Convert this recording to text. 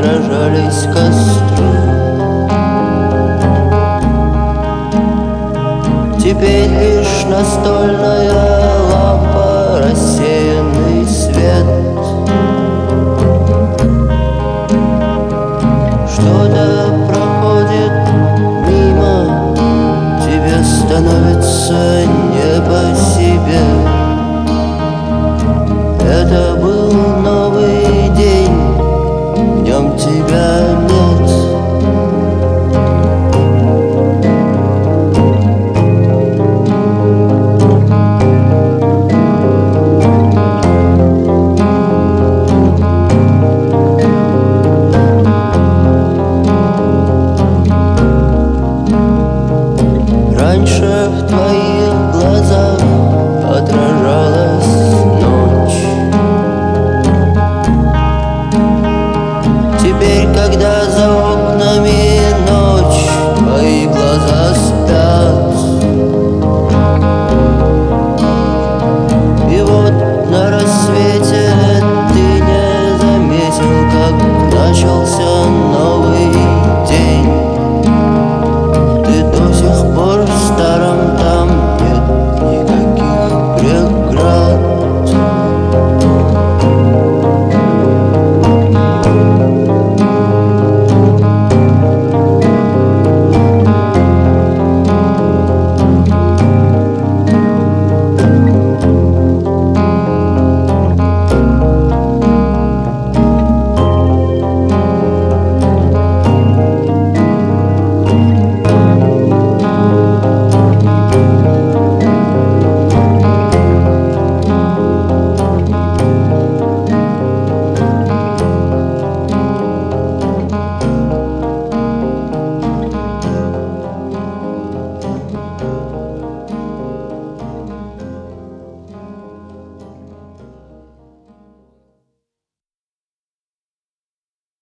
отражались костры. Теперь лишь настольная лампа рассеянный свет. Что-то проходит мимо, тебе становится не по себе. Это был тебя. теперь, когда за